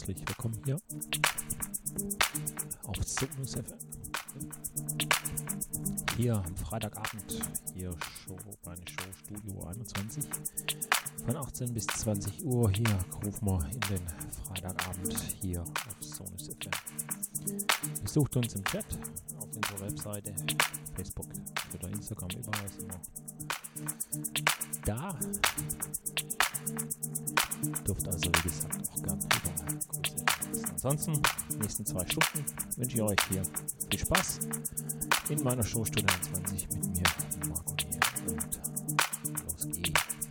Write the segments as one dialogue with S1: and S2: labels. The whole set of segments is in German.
S1: Herzlich willkommen hier auf Sonus FM. Hier am Freitagabend, hier Show, meine Show Studio 21 von 18 bis 20 Uhr. Hier rufen wir in den Freitagabend hier auf Sonus FM. Besucht uns im Chat auf unserer Webseite, Facebook, Twitter, Instagram, überall sind wir da. Dürft also, wie gesagt, auch gerne überall Grüße Ansonsten, nächsten zwei Stunden wünsche ich euch hier viel Spaß in meiner Show Stunde 21 mit mir, Marco. Und los geht's.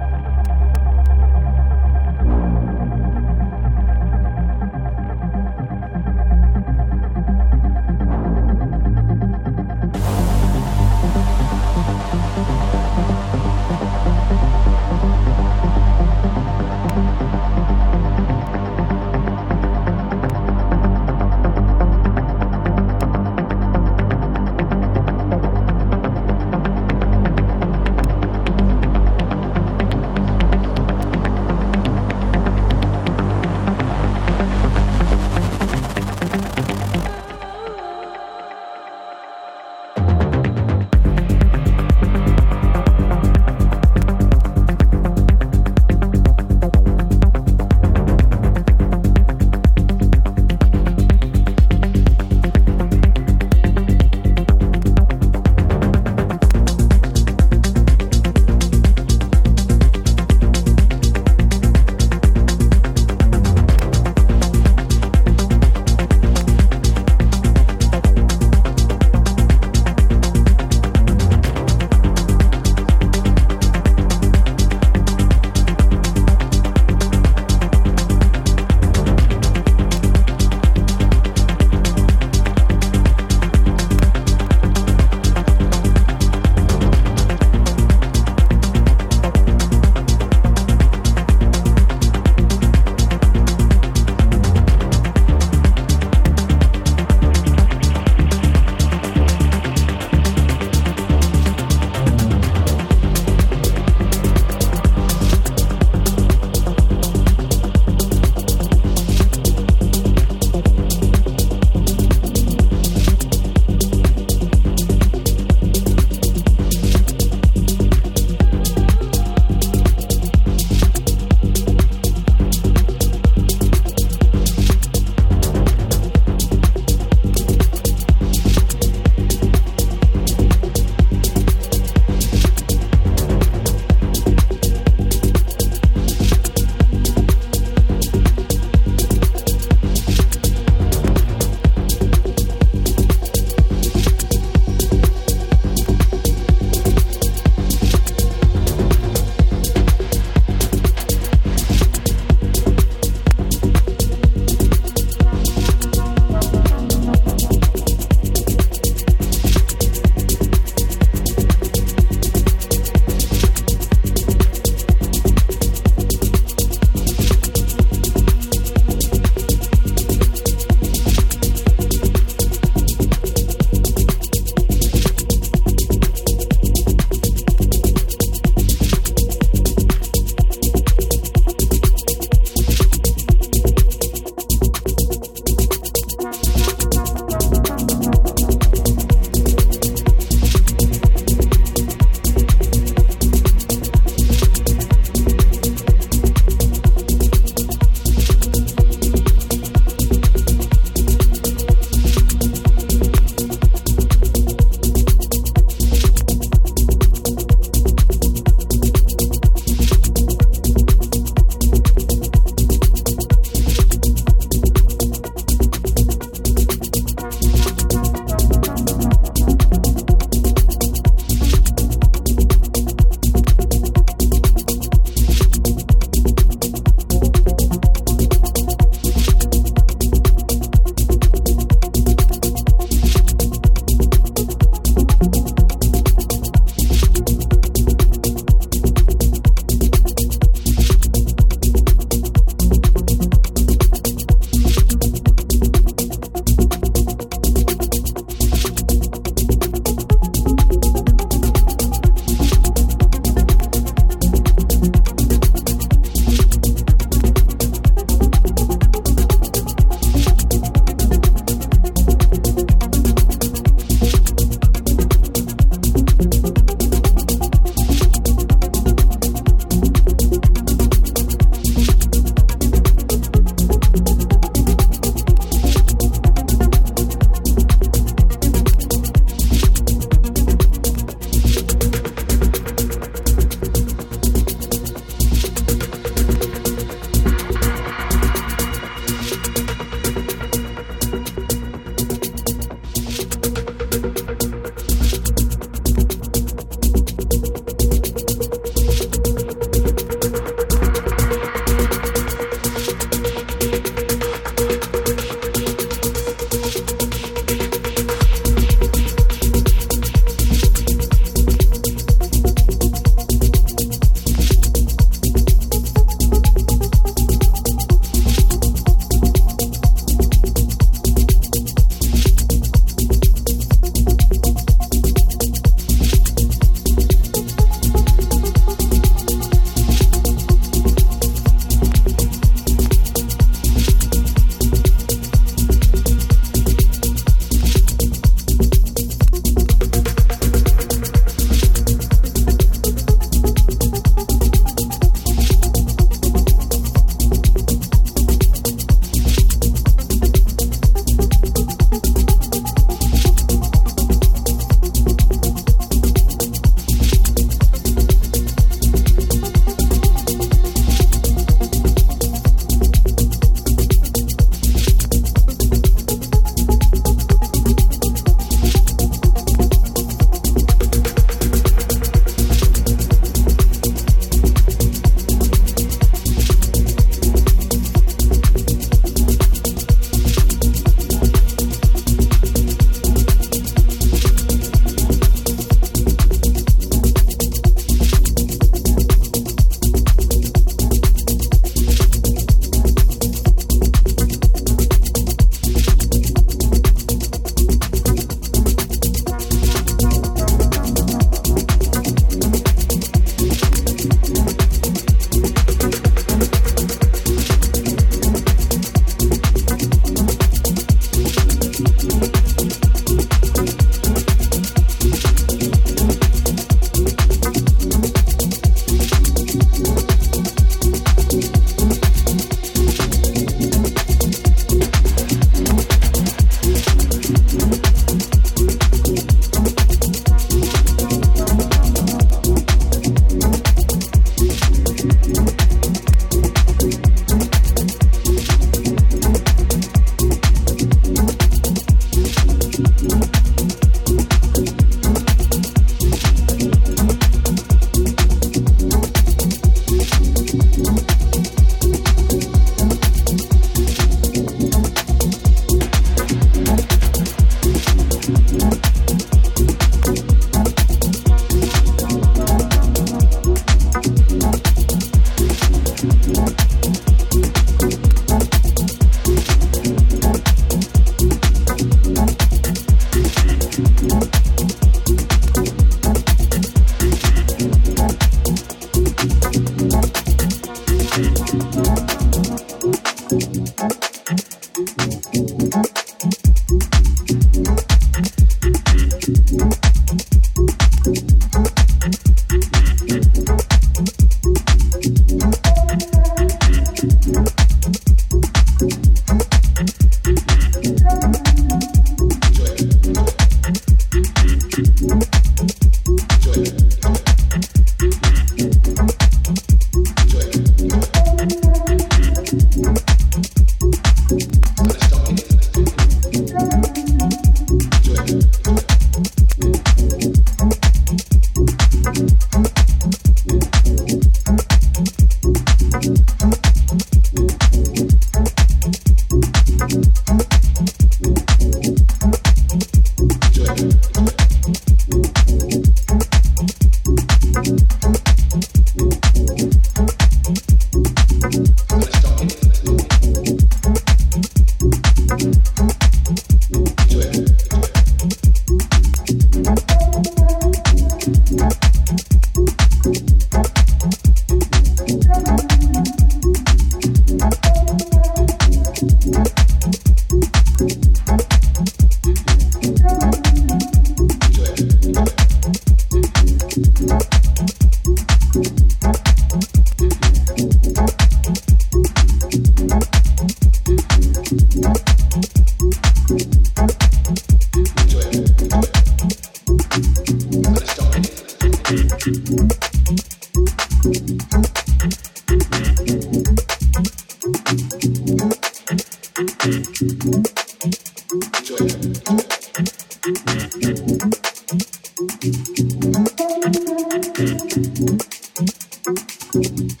S1: Thank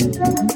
S1: you.